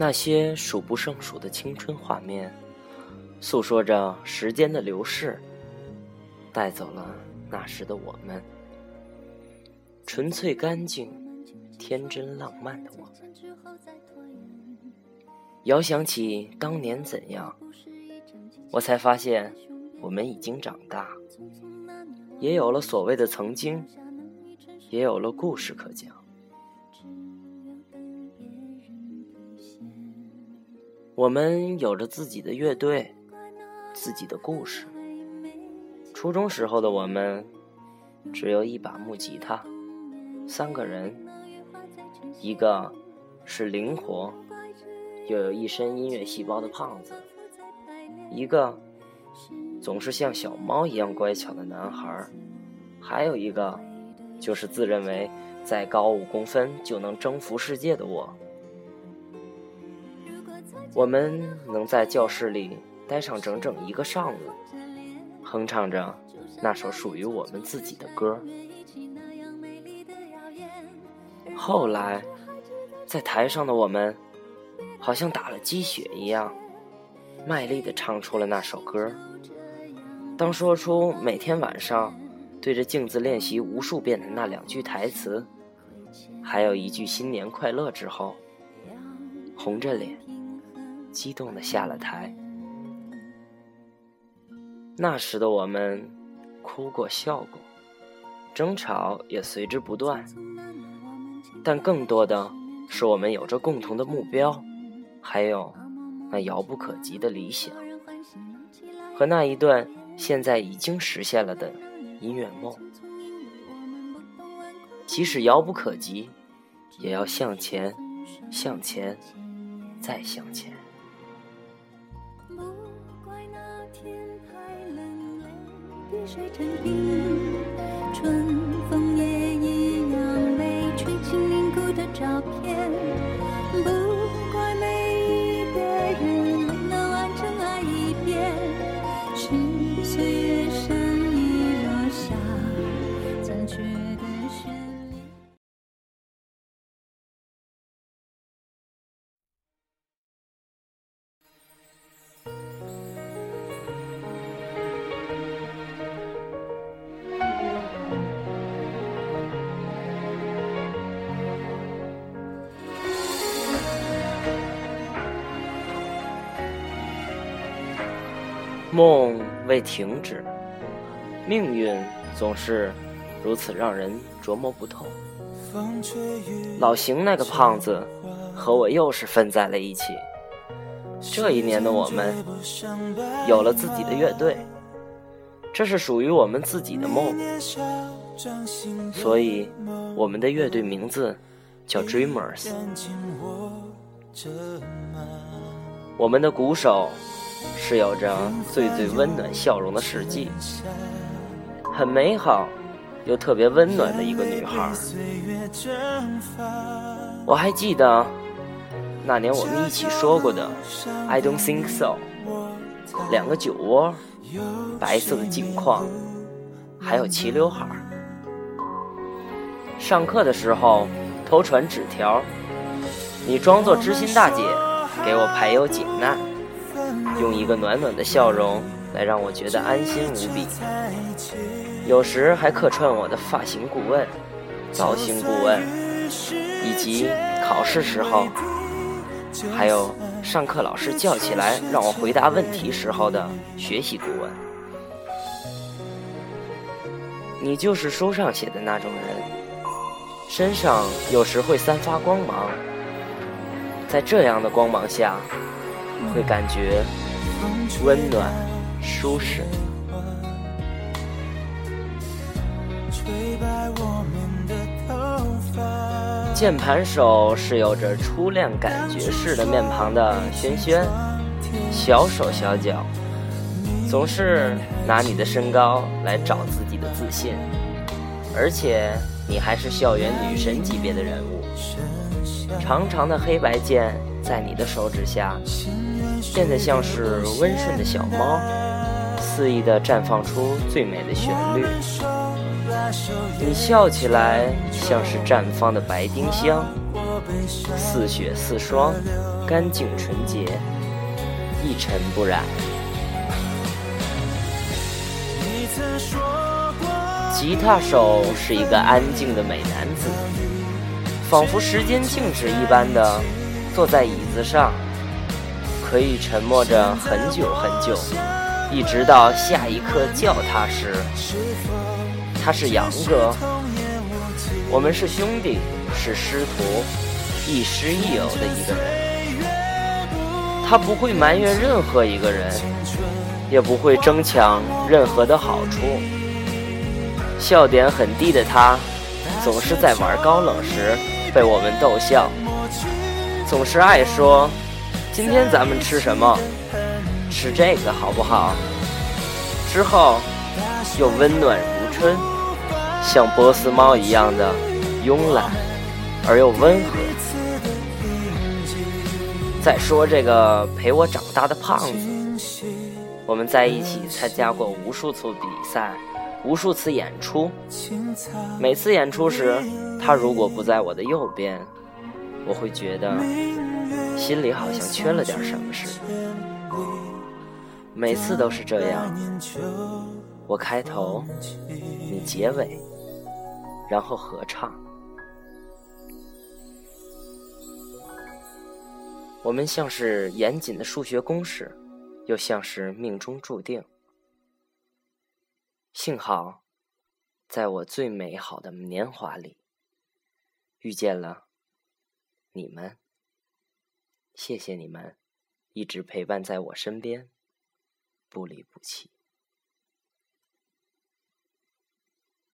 那些数不胜数的青春画面，诉说着时间的流逝，带走了那时的我们，纯粹干净、天真浪漫的我们。遥想起当年怎样，我才发现，我们已经长大，也有了所谓的曾经，也有了故事可讲。我们有着自己的乐队，自己的故事。初中时候的我们，只有一把木吉他，三个人，一个是灵活又有一身音乐细胞的胖子，一个总是像小猫一样乖巧的男孩，还有一个就是自认为再高五公分就能征服世界的我。我们能在教室里待上整整一个上午，哼唱着那首属于我们自己的歌。后来，在台上的我们，好像打了鸡血一样，卖力地唱出了那首歌。当说出每天晚上对着镜子练习无数遍的那两句台词，还有一句“新年快乐”之后，红着脸。激动的下了台。那时的我们，哭过笑过，争吵也随之不断。但更多的是我们有着共同的目标，还有那遥不可及的理想，和那一段现在已经实现了的音乐梦。即使遥不可及，也要向前，向前，再向前。水成冰，春风梦未停止，命运总是如此让人琢磨不透。老邢那个胖子和我又是分在了一起。这一年的我们有了自己的乐队，这是属于我们自己的梦，所以我们的乐队名字叫 Dreamers。我们的鼓手。是有着最最温暖笑容的世纪，很美好又特别温暖的一个女孩。我还记得那年我们一起说过的 "I don't think so"，两个酒窝，白色的镜框，还有齐刘海。上课的时候偷传纸条，你装作知心大姐给我排忧解难。用一个暖暖的笑容来让我觉得安心无比，有时还客串我的发型顾问、造型顾问，以及考试时候，还有上课老师叫起来让我回答问题时候的学习顾问。你就是书上写的那种人，身上有时会散发光芒，在这样的光芒下。会感觉温暖、舒适。键盘手是有着初恋感觉式的面庞的轩轩，小手小脚，总是拿你的身高来找自己的自信，而且你还是校园女神级别的人物，长长的黑白键在你的手指下。变得像是温顺的小猫，肆意地绽放出最美的旋律。你笑起来像是绽放的白丁香，似雪似霜，干净纯洁，一尘不染。吉他手是一个安静的美男子，仿佛时间静止一般的坐在椅子上，可以沉默着很久很久，一直到下一刻叫他时。他是杨哥，我们是兄弟，是师徒，亦师亦友的一个人。他不会埋怨任何一个人，也不会争抢任何的好处。笑点很低的他，总是在玩高冷时被我们逗笑，总是爱说：“今天咱们吃什么？吃这个好不好？”之后又温暖如春，像波斯猫一样的慵懒而又温和。再说这个陪我长大的胖子，我们在一起参加过无数次比赛。无数次演出，每次演出时，他如果不在我的右边，我会觉得心里好像缺了点什么似的。每次都是这样，我开头，你结尾，然后合唱。我们像是严谨的数学公式，又像是命中注定。幸好，在我最美好的年华里，遇见了你们。谢谢你们，一直陪伴在我身边，不离不弃。